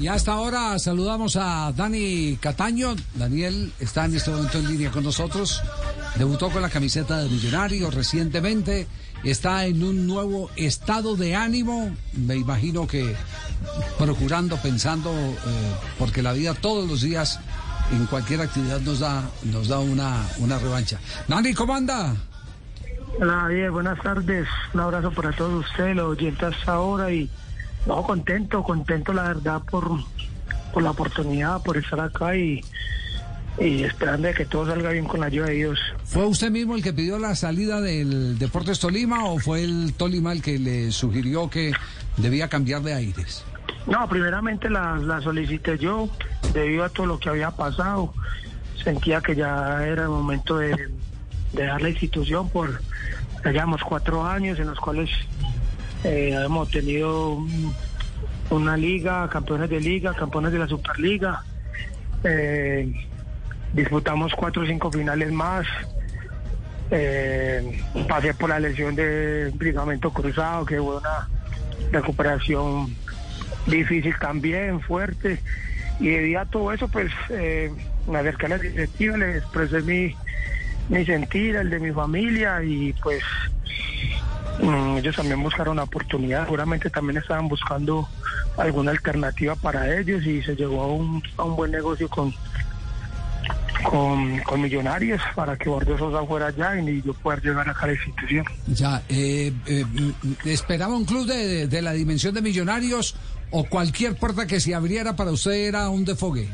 Y hasta ahora saludamos a Dani Cataño. Daniel está en este momento en línea con nosotros. Debutó con la camiseta de Millonarios recientemente. Está en un nuevo estado de ánimo. Me imagino que procurando, pensando, eh, porque la vida todos los días en cualquier actividad nos da, nos da una, una revancha. Dani, ¿cómo anda? Hola, bien, buenas tardes. Un abrazo para todos ustedes, los oyentes ahora y no, contento, contento la verdad por, por la oportunidad, por estar acá y, y esperando de que todo salga bien con la ayuda de Dios. ¿Fue usted mismo el que pidió la salida del Deportes Tolima o fue el Tolima el que le sugirió que debía cambiar de aires? No, primeramente la, la solicité yo, debido a todo lo que había pasado. Sentía que ya era el momento de, de dejar la institución por, ya llevamos cuatro años en los cuales eh, hemos tenido una liga, campeones de liga, campeones de la Superliga. Eh, disputamos cuatro o cinco finales más. Eh, pasé por la lesión de ligamento cruzado, que fue una recuperación difícil también, fuerte. Y debido a todo eso, pues eh, me acerqué a la directiva, le expresé mi, mi sentir, el de mi familia y pues ellos también buscaron oportunidad, seguramente también estaban buscando alguna alternativa para ellos y se llegó a un, a un buen negocio con, con, con Millonarios para que Bordeaux Sosa fuera allá y yo poder llegar acá a la institución. Ya, eh, eh, ¿esperaba un club de, de, de la dimensión de Millonarios o cualquier puerta que se abriera para usted era un defogue?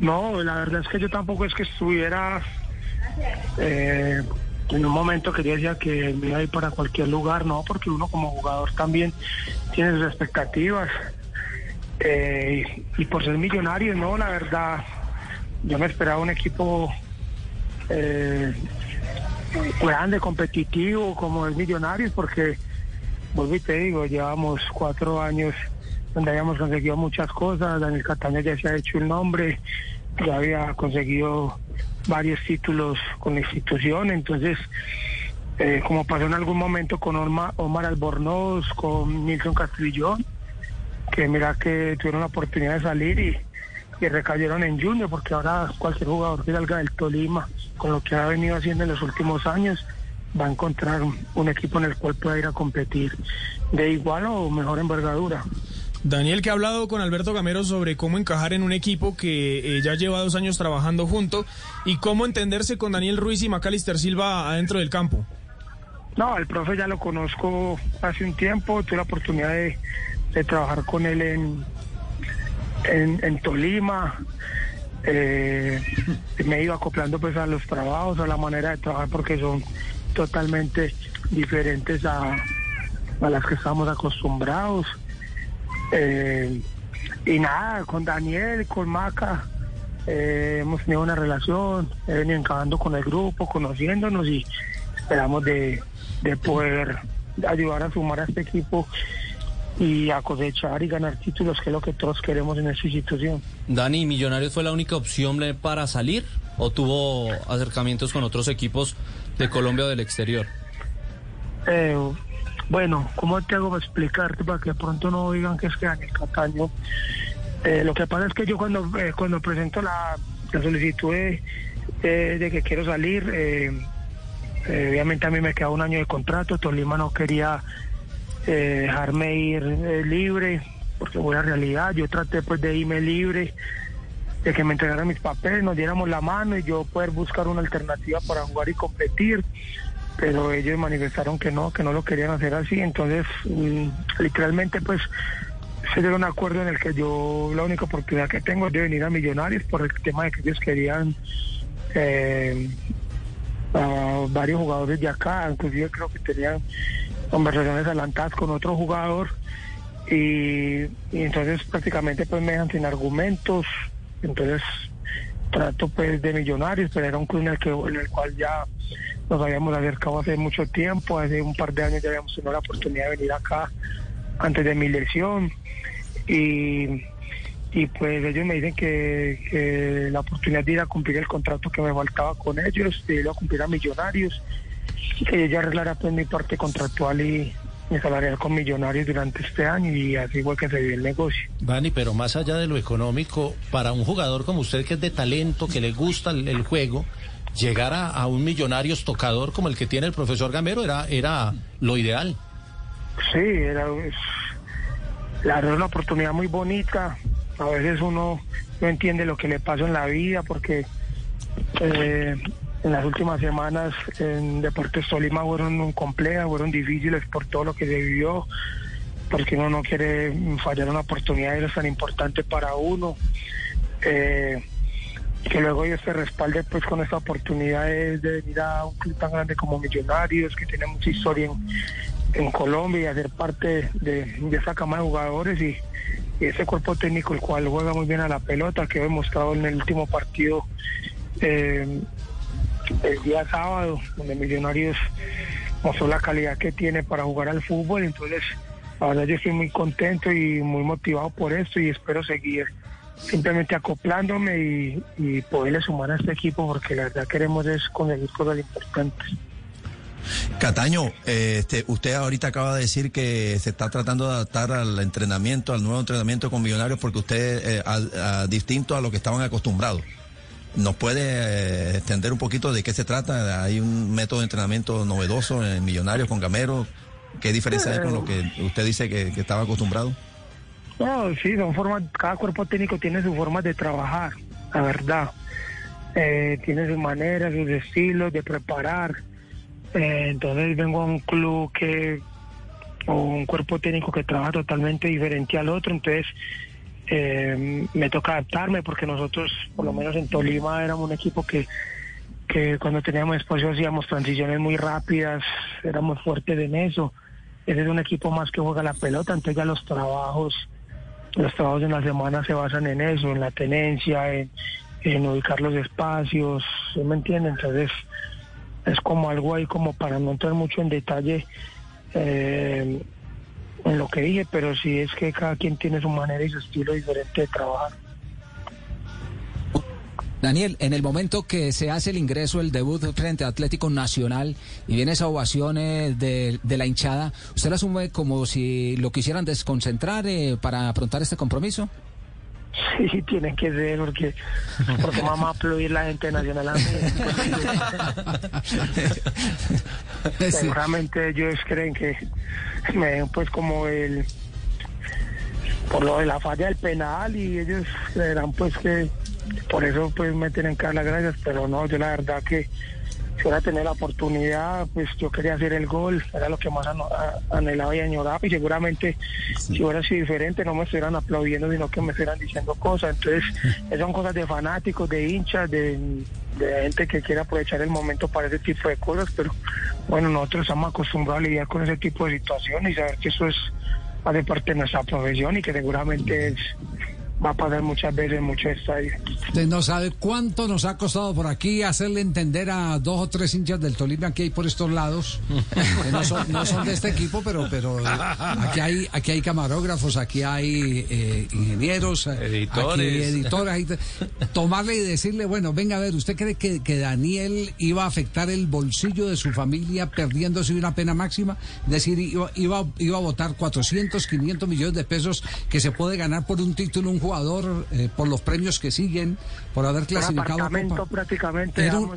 No, la verdad es que yo tampoco es que estuviera eh, en un momento que yo decía que me iba a ir para cualquier lugar, no, porque uno como jugador también tiene sus expectativas. Eh, y por ser millonario, no, la verdad, yo me esperaba un equipo eh, grande, competitivo, como es Millonarios, porque, volví te digo, llevamos cuatro años donde habíamos conseguido muchas cosas, Daniel Cataño ya se ha hecho el nombre, ya había conseguido varios títulos con la institución, entonces, eh, como pasó en algún momento con Omar, Albornoz, con Nilson Castrillón, que mira que tuvieron la oportunidad de salir y, y recayeron en Junior, porque ahora cualquier jugador que salga del Tolima, con lo que ha venido haciendo en los últimos años, va a encontrar un equipo en el cual pueda ir a competir de igual o mejor envergadura. Daniel, que ha hablado con Alberto Gamero sobre cómo encajar en un equipo que eh, ya lleva dos años trabajando junto y cómo entenderse con Daniel Ruiz y Macalister Silva adentro del campo. No, el profe ya lo conozco hace un tiempo, tuve la oportunidad de, trabajar con él en, en, en Tolima. Eh, me he ido acoplando pues a los trabajos, a la manera de trabajar porque son totalmente diferentes a, a las que estamos acostumbrados. Eh, y nada, con Daniel, con Maca, eh, hemos tenido una relación, he venido encajando con el grupo, conociéndonos y esperamos de, de poder ayudar a sumar a este equipo y a cosechar y ganar títulos, que es lo que todos queremos en esta institución. Dani, ¿Millonarios fue la única opción para salir o tuvo acercamientos con otros equipos de Colombia o del exterior? Eh, bueno, ¿cómo te hago para explicarte para que pronto no digan que es que Daniel Cataño? Eh, lo que pasa es que yo cuando, eh, cuando presento la, la solicitud de, de, que quiero salir, eh, obviamente a mí me queda un año de contrato, Tolima no quería dejarme ir libre, porque fue la realidad, yo traté pues de irme libre, de que me entregaran mis papeles, nos diéramos la mano y yo poder buscar una alternativa para jugar y competir pero ellos manifestaron que no, que no lo querían hacer así, entonces mmm, literalmente pues se dio un acuerdo en el que yo la única oportunidad que tengo es de venir a Millonarios por el tema de que ellos querían eh, a varios jugadores de acá, inclusive creo que tenían conversaciones adelantadas con otro jugador. Y entonces prácticamente pues me dejan sin argumentos, entonces trato pues de millonarios, pero era un club en el, que, en el cual ya nos habíamos acercado hace mucho tiempo, hace un par de años ya habíamos tenido la oportunidad de venir acá antes de mi lesión y, y pues ellos me dicen que, la oportunidad de ir a cumplir el contrato que me faltaba con ellos, de ir a cumplir a millonarios y que yo ya arreglara pues mi parte contractual y mi salarial con millonarios durante este año y así fue que se dio el negocio. Dani, pero más allá de lo económico, para un jugador como usted que es de talento, que le gusta el juego, llegar a, a un millonarios tocador como el que tiene el profesor Gamero era, era lo ideal. Sí, era la verdad una oportunidad muy bonita. A veces uno no entiende lo que le pasa en la vida porque eh, en las últimas semanas en Deportes Tolima fueron complejas, fueron difíciles por todo lo que se vivió, porque uno no quiere fallar una oportunidad tan importante para uno. Eh, que luego ellos se respalde pues con esta oportunidad de, de venir a un club tan grande como Millonarios, que tiene mucha historia en, en Colombia y hacer parte de, de esa cama de jugadores y, ese cuerpo técnico el cual juega muy bien a la pelota, que he demostrado en el último partido eh, el día sábado, donde Millonarios mostró la calidad que tiene para jugar al fútbol, entonces la verdad yo estoy muy contento y muy motivado por esto y espero seguir simplemente acoplándome y, poderle sumar a este equipo porque la verdad queremos es conseguir cosas importantes. Cataño, eh, este, usted ahorita acaba de decir que se está tratando de adaptar al entrenamiento, al nuevo entrenamiento con Millonarios, porque usted, eh, distinto a lo que estaban acostumbrados. ¿Nos puede eh, extender un poquito de qué se trata? ¿Hay un método de entrenamiento novedoso en Millonarios con Gamero? ¿Qué diferencia hay con lo que usted dice que estaba acostumbrado? No, sí, son formas, cada cuerpo técnico tiene su forma de trabajar, la verdad. Eh, tiene sus maneras, sus estilos de preparar. Eh, entonces vengo a un club que, o un cuerpo técnico que trabaja totalmente diferente al otro, entonces eh, me toca adaptarme porque nosotros, por lo menos en Tolima, éramos un equipo que, que cuando teníamos espacio hacíamos transiciones muy rápidas, éramos fuertes en eso. Ese es un equipo más que juega la pelota, entonces ya los trabajos los trabajos en la semana se basan en eso, en la tenencia, en, ubicar los espacios, ¿sí me entienden? Entonces es como algo ahí como para no entrar mucho en detalle eh, en lo que dije, pero sí es que cada quien tiene su manera y su estilo diferente de trabajar. Daniel, en el momento que se hace el ingreso, el debut frente a Atlético Nacional y viene esa ovación eh, de, de la hinchada, ¿usted la asume como si lo quisieran desconcentrar eh, para afrontar este compromiso? Sí, tiene que ser porque, porque vamos a aplaudir la gente nacional a mí. Seguramente ellos creen que me ven pues como el por lo de la falla del penal y ellos creerán pues que por eso pues me tienen que dar las gracias, pero no, yo la verdad que si hubiera tenido la oportunidad, pues yo quería hacer el gol, era lo que más anhelaba y añoraba, y seguramente si hubiera sido diferente no me estuvieran aplaudiendo, sino que me estuvieran diciendo cosas. Entonces, esas son cosas de fanáticos, de hinchas, de, de gente que quiere aprovechar el momento para ese tipo de cosas, pero bueno, nosotros estamos acostumbrados a lidiar con ese tipo de situaciones y saber que eso es hace parte de nuestra profesión y que seguramente es- va a pasar muchas veces en muchos estadios. Usted no sabe cuánto nos ha costado por aquí hacerle entender a dos o tres hinchas del Tolima que hay por estos lados. que no, son, no son de este equipo, pero, pero aquí hay, aquí hay camarógrafos, aquí hay eh, ingenieros, Editores. aquí te- tomarle y decirle, bueno, venga a ver, ¿usted cree que, que Daniel iba a afectar el bolsillo de su familia perdiéndose una pena máxima? Es decir, iba, iba, iba a votar 400, 500 millones de pesos que se puede ganar por un título un jugador, eh, por los premios que siguen, por haber Un clasificado a apartamento Copa. prácticamente, Era un,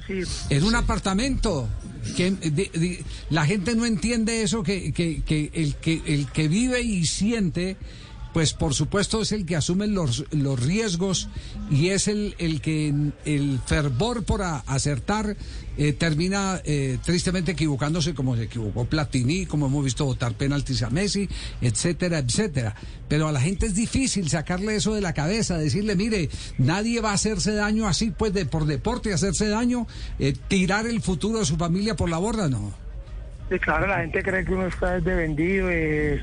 era un apartamento. Que, de- de- la gente no entiende eso, que, que, que el que el que vive y siente, pues por supuesto es el que asume los, los riesgos y es el, el que el fervor por acertar eh, termina eh, tristemente equivocándose como se equivocó Platini, como hemos visto votar penaltis a Messi, etcétera, etcétera. Pero a la gente es difícil sacarle eso de la cabeza, decirle, mire, nadie va a hacerse daño así, pues de por deporte hacerse daño, eh, tirar el futuro de su familia por la borda, no. Sí, claro, la gente cree que uno está de vendido, de,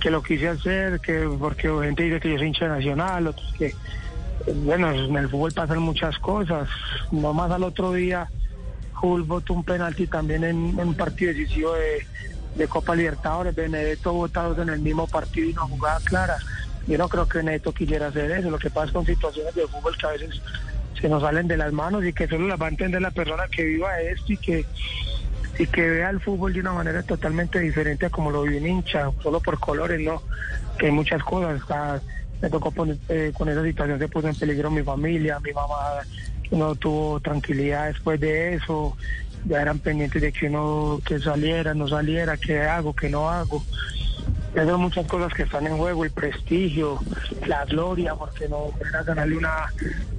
que lo quise hacer, que porque gente dice que yo soy hincha nacional, otros que, bueno, en el fútbol pasan muchas cosas. Nomás al otro día, Hull votó un penalti también en, un partido decisivo de, Copa Libertadores, Benedetto votados en el mismo partido y una jugada clara. Yo no creo que Benedetto quisiera hacer eso, lo que pasa con situaciones de fútbol que a veces se nos salen de las manos y que solo las va a entender la persona que viva esto y que y que vea el fútbol de una manera totalmente diferente a como lo vive un hincha, solo por colores, no, que hay muchas cosas. Me tocó poner, eh, con esa situación, se puso en peligro mi familia, mi mamá no tuvo tranquilidad después de eso, ya eran pendientes de que uno que saliera, no saliera, qué hago, qué no hago. Son muchas cosas que están en juego, el prestigio, la gloria, porque no era ganarle una,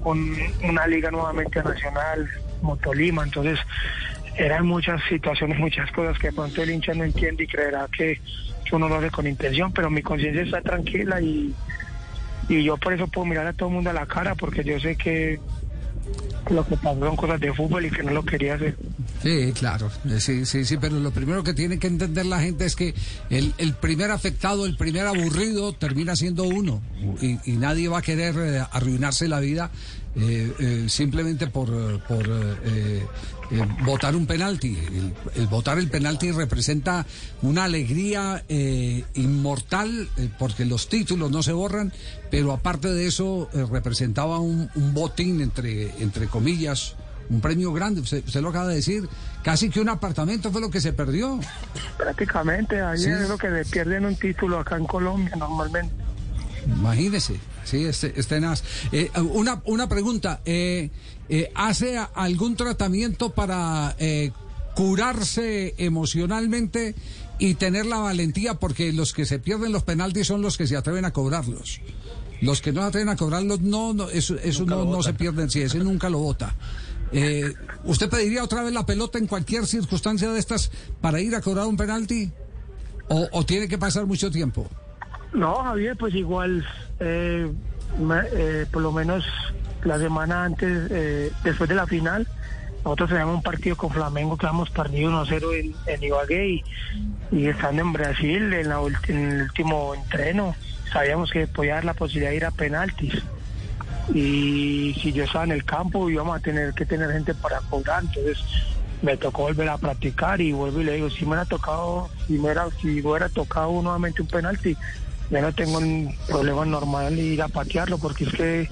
un- una liga nuevamente nacional, como Tolima, entonces eran muchas situaciones, muchas cosas que de pronto el hincha no entiende y creerá que, que uno lo hace con intención, pero mi conciencia está tranquila y, y yo por eso puedo mirar a todo el mundo a la cara, porque yo sé que lo que pasó son cosas de fútbol y que no lo quería hacer. Sí, claro, eh, sí, sí, sí, pero lo primero que tiene que entender la gente es que el, el primer afectado, el primer aburrido termina siendo uno y, y nadie va a querer eh, arruinarse la vida eh, eh, simplemente por, eh, por votar un penalti. El, el votar el penalti representa una alegría inmortal porque los títulos no se borran, pero aparte de eso representaba un, un botín entre, entre comillas un premio grande, usted, usted lo acaba de decir, casi que un apartamento fue lo que se perdió. Prácticamente, ahí Sí. es lo que se pierden un título acá en Colombia normalmente. Imagínese, sí, este, es tenaz. Eh, una, una pregunta, eh, eh, ¿hace algún tratamiento para eh, curarse emocionalmente y tener la valentía? Porque los que se pierden los penaltis son los que se atreven a cobrarlos. Los que no se atreven a cobrarlos, no, no eso, eso no, no se pierden, sí, ese nunca lo vota. Eh, ¿Usted pediría otra vez la pelota en cualquier circunstancia de estas para ir a cobrar un penalti? ¿O, tiene que pasar mucho tiempo? No, Javier, pues igual, eh, eh, por lo menos la semana antes, eh, después de la final, nosotros teníamos un partido con Flamengo que habíamos perdido 1-0 en, en Ibagué y, estando en Brasil, en, la en el último entreno, sabíamos que podía dar la posibilidad de ir a penaltis. Y si yo estaba en el campo, íbamos a tener que tener gente para cobrar, entonces me tocó volver a practicar y vuelvo y le digo, si me hubiera tocado, si me hubiera, si hubiera tocado nuevamente un penalti, ya no tengo un problema normal ir a patearlo porque es que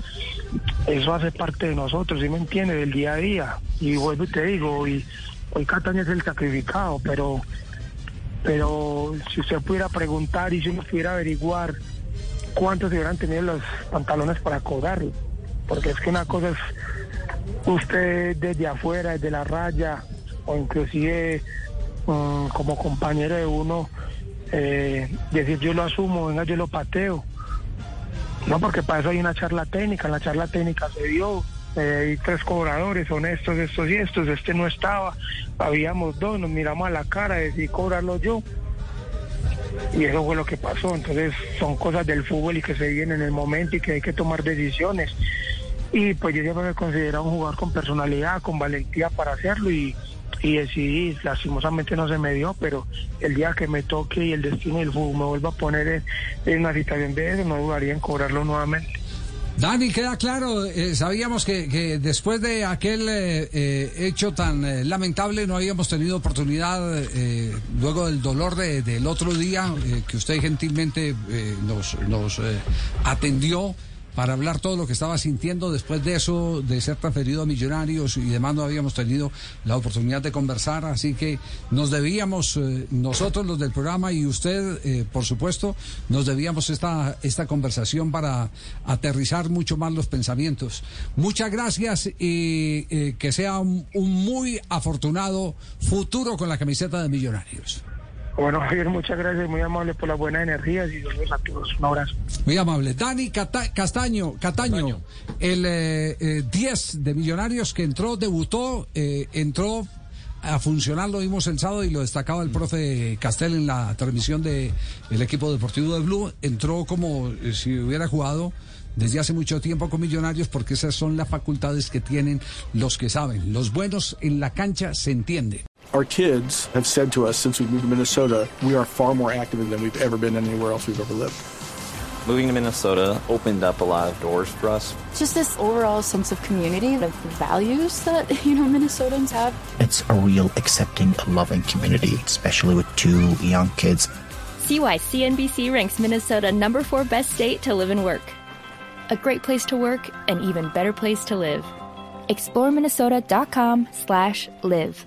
eso hace parte de nosotros, ¿sí me entiende? Del día a día. Y vuelvo y te digo, hoy, hoy Cataña es el sacrificado, pero pero si usted pudiera preguntar y si uno pudiera averiguar cuántos hubieran tenido los pantalones para cobrarlo, porque es que una cosa es usted desde afuera, desde la raya, o inclusive mm, como compañero de uno, eh, decir yo lo asumo, venga yo lo pateo. No, porque para eso hay una charla técnica, en la charla técnica se dio, eh, hay tres cobradores, son estos, estos y estos, este no estaba, habíamos dos, nos miramos a la cara, decidí cobrarlo yo. Y eso fue lo que pasó, entonces son cosas del fútbol y que se viven en el momento y que hay que tomar decisiones. Y pues yo siempre me considero un jugador con personalidad, con valentía para hacerlo y, y decidí, lastimosamente no se me dio, pero el día que me toque y el destino del fútbol me vuelva a poner en, en una situación de eso, no dudaría en cobrarlo nuevamente. Dani, queda claro, eh, sabíamos que, que después de aquel eh, eh, hecho tan eh, lamentable no habíamos tenido oportunidad, luego del dolor de- del otro día, que usted gentilmente nos, nos atendió para hablar todo lo que estaba sintiendo después de eso, de ser transferido a Millonarios y demás, no habíamos tenido la oportunidad de conversar, así que nos debíamos, eh, nosotros los del programa y usted, eh, por supuesto, nos debíamos esta, esta conversación para aterrizar mucho más los pensamientos. Muchas gracias y eh, que sea un, un muy afortunado futuro con la camiseta de Millonarios. Bueno, Javier, muchas gracias, muy amable por las buenas energías y saludos a todos. Un abrazo. Muy amable. Dani Cata- Castaño, Cataño, el eh, eh, 10 de Millonarios que entró, debutó, eh, entró a funcionar, lo vimos el sábado y lo destacaba el profe Castel en la transmisión del el equipo deportivo de Blue. Entró como eh, si hubiera jugado desde hace mucho tiempo con Millonarios porque esas son las facultades que tienen los que saben. Los buenos en la cancha se entiende. Our kids have said to us since we moved to Minnesota, we are far more active than we've ever been anywhere else we've ever lived. Moving to Minnesota opened up a lot of doors for us. Just this overall sense of community, of values that, you know, Minnesotans have. It's a real accepting, loving community, especially with two young kids. See why CNBC ranks Minnesota number four best state to live and work. A great place to work, an even better place to live. ExploreMinnesota.com slash live.